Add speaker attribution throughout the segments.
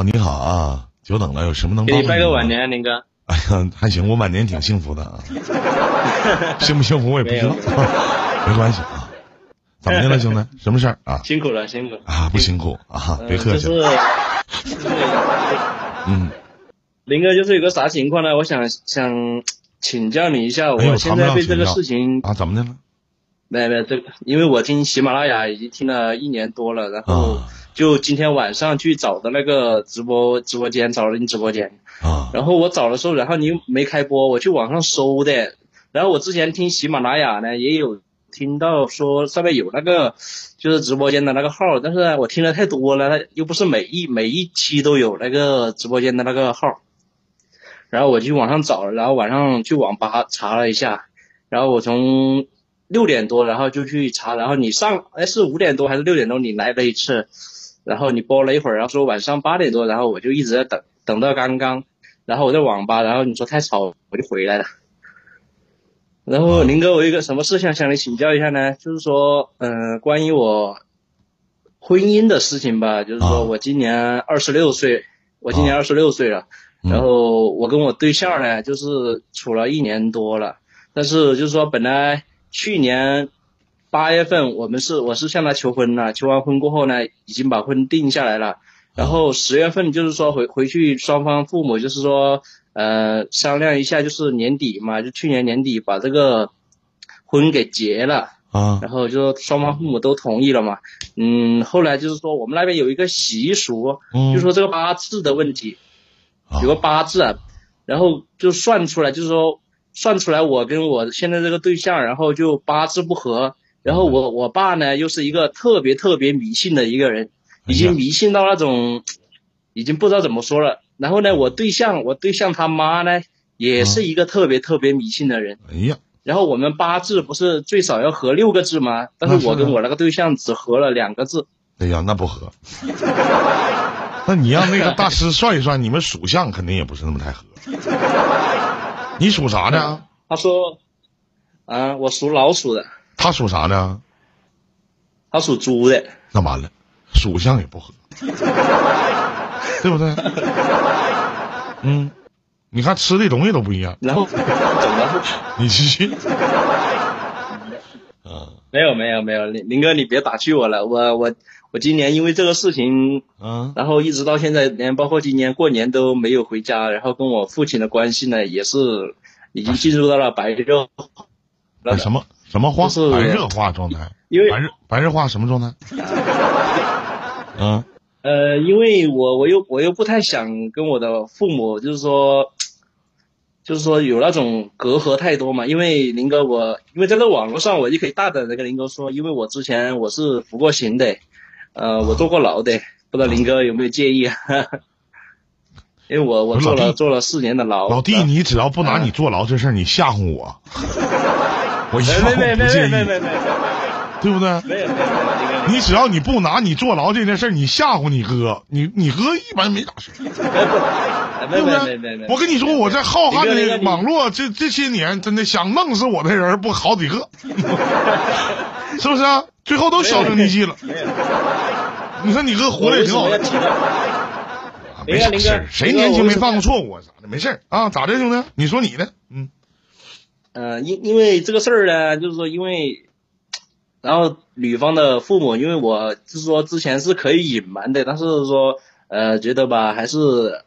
Speaker 1: 好，你好啊，久等了，有什么能
Speaker 2: 给
Speaker 1: 帮
Speaker 2: 你拜个晚？年，林哥。
Speaker 1: 哎呀，还行，我晚年挺幸福的啊，幸 不幸福我也不知道，没 关系啊。怎么的了，兄弟？什么事儿啊？
Speaker 2: 辛苦了，辛苦了。
Speaker 1: 啊，不辛苦啊，
Speaker 2: 呃
Speaker 1: 别客气
Speaker 2: 就
Speaker 1: 了。
Speaker 2: 是，
Speaker 1: 嗯，
Speaker 2: 林哥，就是有个啥情况呢？我想想请教你一下，我现在被这个事情，
Speaker 1: 啊，怎么的了？
Speaker 2: 没有没有这个，因为我听喜马拉雅已经听了一年多了，然后
Speaker 1: 啊
Speaker 2: 就今天晚上去找的那个直播直播间，找了你直播间，
Speaker 1: 啊
Speaker 2: 然后我找的时候，然后你又没开播，我去网上搜的。然后我之前听喜马拉雅呢，也有听到说上面有那个就是直播间的那个号，但是我听的太多了，它又不是每一每一期都有那个直播间的那个号。然后我去网上找了，然后晚上去网吧查了一下，然后我从六点多，然后就去查，然后你上哎是五点多还是六点多你来了一次，然后你播了一会儿，然后说晚上八点多，然后我就一直在等，等到刚刚，然后我在网吧，然后你说太吵，我就回来了。然后林哥，我有一个什么事情向你请教一下呢？就是说，嗯、关于我婚姻的事情吧，就是
Speaker 1: 啊。
Speaker 2: 说我今年二十六岁，我今年
Speaker 1: 啊。
Speaker 2: 二十六岁了，
Speaker 1: 嗯。
Speaker 2: 然后我跟我对象呢，就是处了一年多了，但是就是说本来去年八月份我们是我是向她求婚了，求完婚过后呢，已经把婚定下来了。然后十月份就是说回回去双方父母就是说呃商量一下，就是年底嘛，就去年年底把这个婚给结了。
Speaker 1: 啊。
Speaker 2: 然后就说双方父母都同意了嘛，嗯，后来就是说我们那边有一个习俗，
Speaker 1: 嗯，
Speaker 2: 就说这个八字的问题，
Speaker 1: 啊。
Speaker 2: 有个八字啊，然后就算出来，就是说算出来我跟我现在这个对象，然后就八字不合，然后我我爸呢又是一个特别特别迷信的一个人，已经迷信到那种，已经不知道怎么说了。然后呢，我对象我对象他妈呢也是一个特别特别迷信的人。
Speaker 1: 哎呀，
Speaker 2: 然后我们八字不是最少要合六个字吗？但
Speaker 1: 是
Speaker 2: 我跟我那个对象只合了两个字。
Speaker 1: 哎呀，那不合。那你让那个大师算一算，你们属相肯定也不是那么太合。你属啥呢？
Speaker 2: 他说，啊，我属老鼠的，
Speaker 1: 他属啥呢？
Speaker 2: 他属猪的。
Speaker 1: 那完了，属相也不合，对不对？嗯，你看吃的东西都不一样。
Speaker 2: 然后怎么？
Speaker 1: 你继续。
Speaker 2: 没有没有没有，林林哥你别打趣我了，我我我今年因为这个事情，
Speaker 1: 嗯
Speaker 2: 然后一直到现在，连包括今年过年都没有回家，然后跟我父亲的关系呢也是已经进入到了白热化了的。
Speaker 1: 什么什么化？
Speaker 2: 就是
Speaker 1: 白热化状态。
Speaker 2: 因为
Speaker 1: 白热白热化什么状态？嗯
Speaker 2: 呃，因为我我又我又不太想跟我的父母，就是说，就是说有那种隔阂太多嘛。因为林哥我，因为在这网络上，我就可以大胆的跟林哥说，因为我之前我是服过刑的，呃，我坐过牢的，不知道林哥有没有介意啊？因为我我坐了坐了四年的牢。
Speaker 1: 老弟，你只要不拿
Speaker 2: 嗯
Speaker 1: 你坐牢这事儿，你吓唬我，我一样
Speaker 2: 没没
Speaker 1: 介意，
Speaker 2: 没没没没没
Speaker 1: 对不对？
Speaker 2: 没有没有没有，
Speaker 1: 你只要你不拿你坐牢这件事儿，你吓唬你哥，你你哥一般没咋事 对不
Speaker 2: 没没没没，？
Speaker 1: 对我跟你说，我在浩瀚的网络这这些年，真的想弄死我的人不好几个，是不是啊？最后都销声匿迹了。你说你哥活
Speaker 2: 我为
Speaker 1: 得也挺好没
Speaker 2: 林哥林哥
Speaker 1: 啥事儿，谁年轻没犯过错误啊？咋的？没事儿啊？咋的，兄弟？你说你的，嗯
Speaker 2: 呃，因因为这个事儿呢，就是说，因为，然后女方的父母，因为我是说之前是可以隐瞒的，但是说，呃，觉得吧，还是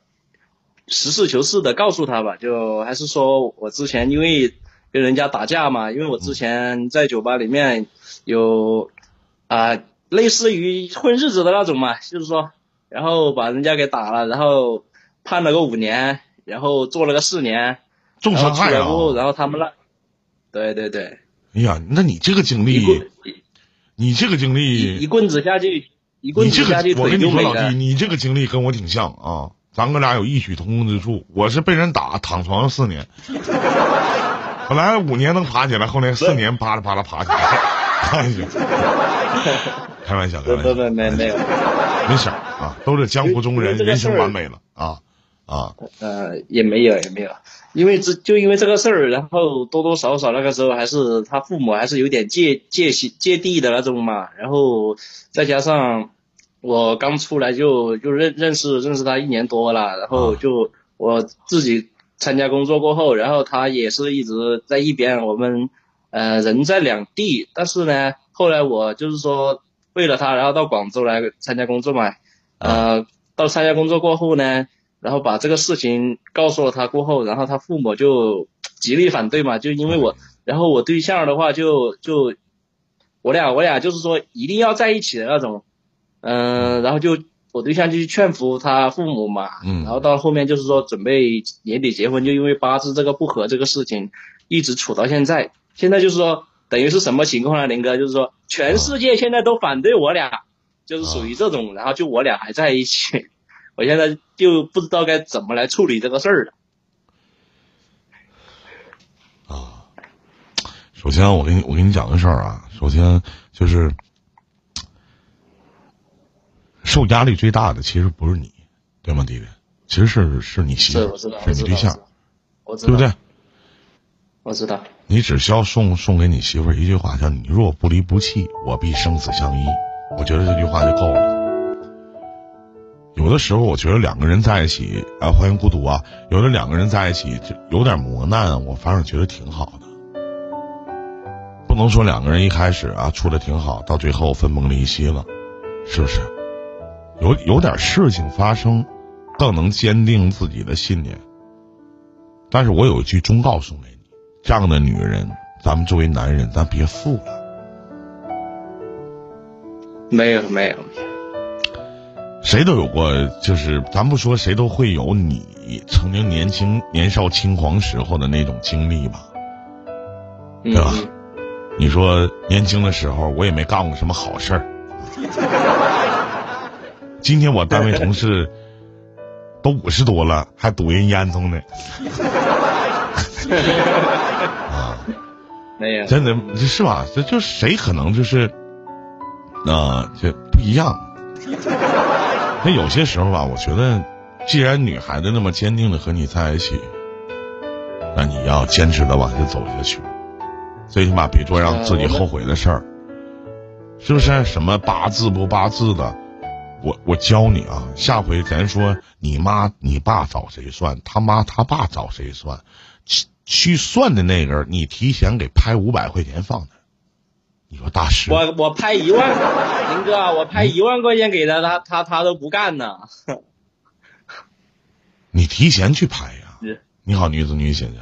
Speaker 2: 实事求是的告诉他吧，就还是说我之前因为跟人家打架嘛，因为我之前在酒吧里面有啊、类似于混日子的那种嘛，就是说，然后把人家给打了，然后判了个五年，然后做了个四年。
Speaker 1: 重伤害啊！
Speaker 2: 然后他们那，对对对，
Speaker 1: 哎呀，那你这个经历，你这个经
Speaker 2: 历一，棍子下去，一棍子下去，
Speaker 1: 我跟你说，老弟，
Speaker 2: 了。
Speaker 1: 你这个经历跟我挺像啊，咱哥俩有异曲同工之处。我是被人打躺床上四年，本来五年能爬起来，后来四年啪啦啪啦爬起来。开玩笑，开玩笑，
Speaker 2: 没没有，
Speaker 1: 没事啊，都是江湖中人，人生完美了啊啊！
Speaker 2: 呃，也没有也没有，因为这就因为这个事儿，然后多多少少那个时候还是他父母还是有点芥芥芥芥蒂的那种嘛，然后再加上我刚出来就就认认识认识他一年多了，然后就我自己参加工作过后，然后他也是一直在一边，我们呃人在两地，但是呢，后来我就是说为了他，然后到广州来参加工作嘛，呃，到参加工作过后呢，然后把这个事情告诉了他过后，然后他父母就 极力反对嘛，就因为我，然后我对象的话就就我俩我俩就是说一定要在一起的那种。嗯，然后就我对象就去劝服他父母嘛，
Speaker 1: 嗯，
Speaker 2: 然后到后面就是说准备年底结婚，就因为八字这个不合这个事情，一直处到现在。现在就是说等于是什么情况呢？林哥就是说全世界现在都反对我俩，就是属于这种，然后就我俩还在一起，我现在就不知道该怎么来处理这个事儿了。
Speaker 1: 啊，首先我给你我给你讲个事儿啊，首先就是。受压力最大的其实不是你，对吗，弟弟？其实是是你媳妇，是你对象，对不对？
Speaker 2: 我知道。
Speaker 1: 你只需要送送给你媳妇一句话，叫“你若不离不弃，我必生死相依”。我觉得这句话就够了。有的时候，我觉得两个人在一起啊，欢迎孤独啊。有的两个人在一起就有点磨难，我反而觉得挺好的。不能说两个人一开始啊处的挺好，到最后分崩离析了，是不是？有有点事情发生，更能坚定自己的信念。但是我有一句忠告送给你：这样的女人，咱们作为男人，咱别负了。
Speaker 2: 没有没有，
Speaker 1: 谁都有过，就是咱不说谁都会有你曾经年轻年少轻狂时候的那种经历吧，对吧？你说年轻的时候，我也没干过什么好事儿。今天我单位同事都五十多了，还堵人烟囱呢。啊，
Speaker 2: 没有，
Speaker 1: 真的是吧？这就谁可能就是啊，这不一样。那有些时候吧，我觉得，既然女孩子那么坚定的和你在一起，那你要坚持的往下走下去，最起码别做让自己后悔的事儿，是不是？什么八字不八字的？我我教你啊，下回咱说你妈你爸找谁算，他妈他爸找谁算，去去算的那个你提前给拍五百块钱放那，你说大师？
Speaker 2: 我我拍一万，林哥，我拍一万块钱给他，他他他都不干呢。
Speaker 1: 你提前去拍呀？你好，女子女先生。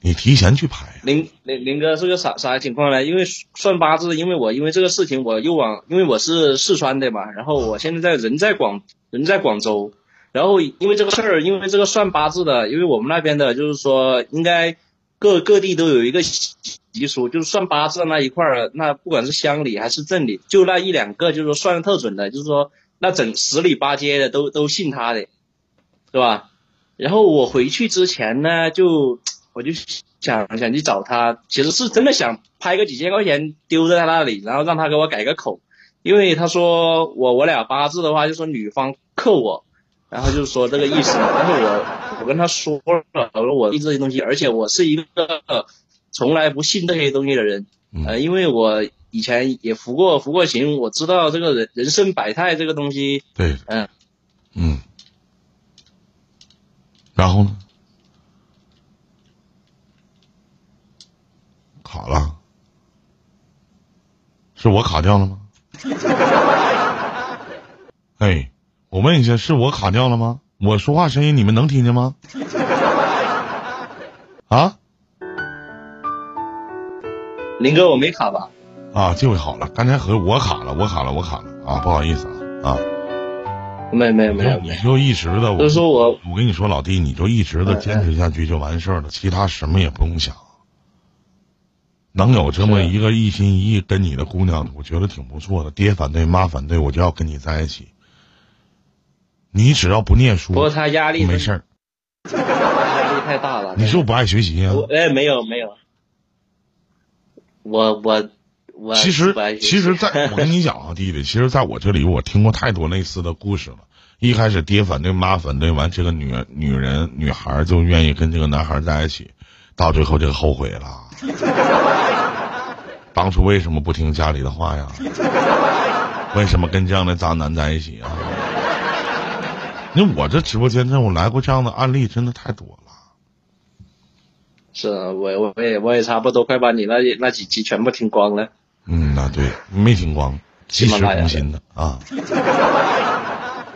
Speaker 1: 你提前去拍呀？
Speaker 2: 林林林哥是个啥啥情况呢？因为算八字，因为我因为这个事情，我又往，因为我是四川的嘛，然后我现在在人在广人在广州，然后因为这个事儿，因为这个算八字的，因为我们那边的就是说，应该各各地都有一个习俗，就是算八字那一块儿，那不管是乡里还是镇里，就那一两个，就是说算的特准的，就是说那整十里八街的都都信他的，是吧？然后我回去之前呢，就。我就想想去找他，其实是真的想拍个几千块钱丢在他那里，然后让他给我改个口，因为他说我我俩八字的话，就说女方克我，然后就是说这个意思。但是我我跟他说了，我说我对这些东西，而且我是一个从来不信这些东西的人，呃，因为我以前也服过服过刑，我知道这个人人生百态这个东西。
Speaker 1: 对，嗯嗯，然后呢？卡了，是我卡掉了吗？哎，我问一下，是我卡掉了吗？我说话声音你们能听见吗？啊？
Speaker 2: 林哥，我没卡吧？
Speaker 1: 啊，这回好了，刚才和我卡了，我卡了，我卡了啊，不好意思啊啊。
Speaker 2: 没没没有，
Speaker 1: 你就一直的，
Speaker 2: 我说我，
Speaker 1: 我跟你说，老弟，你就一直的坚持下去就完事儿了，其他什么也不用想。能有这么一个一心一意跟你的姑娘，我觉得挺不错的。爹反对，妈反对，我就要跟你在一起。你只要不念书，
Speaker 2: 不过他压力
Speaker 1: 没事儿，
Speaker 2: 压力太大了。
Speaker 1: 你是不是不爱学习呀？
Speaker 2: 哎，没有没有，我我我
Speaker 1: 其实其实，在我跟你讲啊，弟弟，其实在我这里，我听过太多类似的故事了。一开始爹反对，妈反对，完这个女女人女孩就愿意跟这个男孩在一起，到最后就后悔了。当初为什么不听家里的话呀？为什么跟这样的渣男在一起啊？那我这直播间这我来过这样的案例真的太多了。
Speaker 2: 是啊，我我也我也差不多快把你那那几集全部听光了。
Speaker 1: 嗯，那对，没听光，及时更新的啊。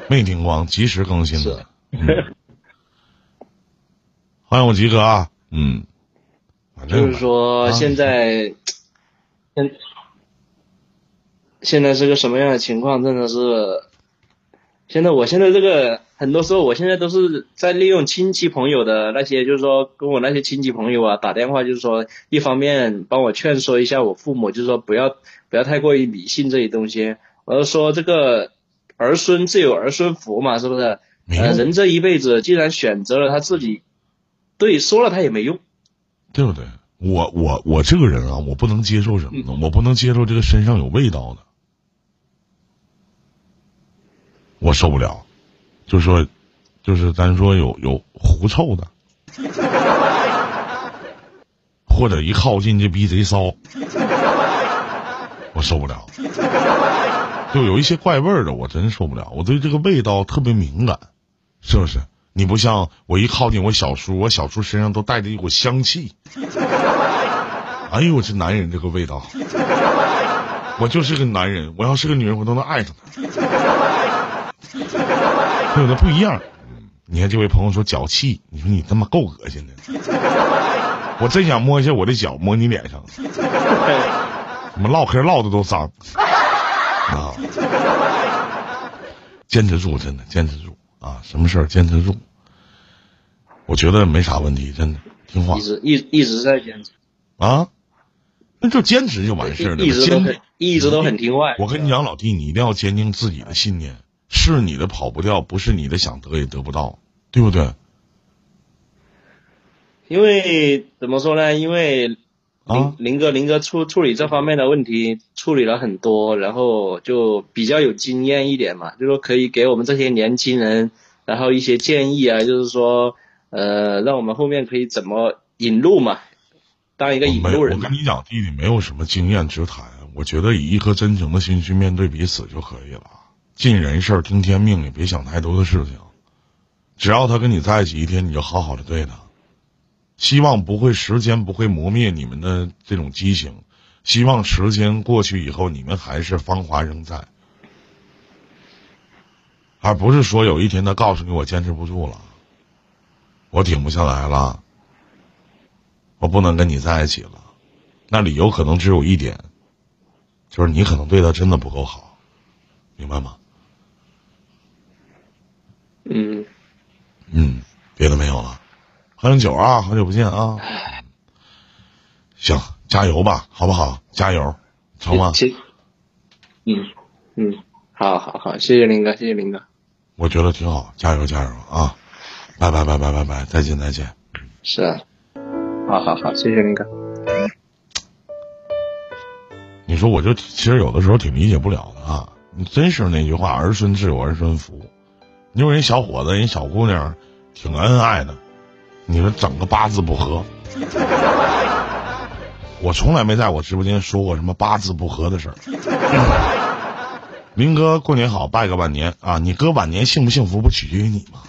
Speaker 1: 没听光，及时更新的。嗯、欢迎我吉哥啊，嗯。
Speaker 2: 就是说现在，现现在是个什么样的情况？真的是，现在我现在这个很多时候，我现在都是在利用亲戚朋友的那些，就是说跟我那些亲戚朋友啊打电话，就是说一方面帮我劝说一下我父母，就是说不要不要太过于迷信这些东西。我是说这个儿孙自有儿孙福嘛，是不是？呃，人这一辈子既然选择了他自己，对，说了他也没用。
Speaker 1: 对不对？我我我这个人啊，我不能接受什么呢？我不能接受这个身上有味道的，我受不了。就说，就是咱说有有狐臭的，或者一靠近就逼贼骚，我受不了。就有一些怪味儿的，我真受不了。我对这个味道特别敏感，是不是？你不像我一靠近我小叔，我小叔身上都带着一股香气。哎呦，这男人这个味道，我就是个男人，我要是个女人，我都能爱上他。对的不一样。你看这位朋友说脚气，你说你他妈够恶心的。我真想摸一下我的脚，摸你脸上。怎么唠嗑唠的都脏啊？坚持住，真的坚持住。啊，什么事儿坚持住？我觉得没啥问题，真的听话。
Speaker 2: 一直一一直在坚持
Speaker 1: 啊，那就坚持就完事儿了。
Speaker 2: 一直都很一直都很听话。
Speaker 1: 我跟你讲，老弟，你一定要坚定自己的信念，是你的跑不掉，不是你的想得也得不到，对不对？
Speaker 2: 因为怎么说呢？因为林林哥林哥处处理这方面的问题处理了很多，然后就比较有经验一点嘛，就说可以给我们这些年轻人，然后一些建议啊，就是说呃，让我们后面可以怎么引路嘛，当一个引路人。
Speaker 1: 我跟你讲，弟弟没有什么经验之谈，我觉得以一颗真诚的心去面对彼此就可以了。尽人事听天命，也别想太多的事情。只要他跟你在一起一天，你就好好的对他。希望不会，时间不会磨灭你们的这种激情。希望时间过去以后，你们还是芳华仍在，而不是说有一天他告诉你我坚持不住了，我挺不下来了，我不能跟你在一起了。那理由可能只有一点，就是你可能对他真的不够好，明白吗？
Speaker 2: 嗯。
Speaker 1: 嗯，别的没有了。喝点酒啊，好久不见啊！行，加油吧，好不好？加油，成吗？
Speaker 2: 行。嗯嗯，好好好，谢谢林哥，谢谢林哥。
Speaker 1: 我觉得挺好，加油加油啊！拜拜拜拜拜拜，再见再见。
Speaker 2: 是啊，好好好，谢谢林哥。
Speaker 1: 你说，我就其实有的时候挺理解不了的啊！你真是那句话，儿孙自有儿孙福。你说人小伙子，人小姑娘，挺恩爱的。你说整个八字不合，我从来没在我直播间说过什么八字不合的事儿。林哥过年好，拜个晚年啊！你哥晚年幸不幸福不取决于你吗？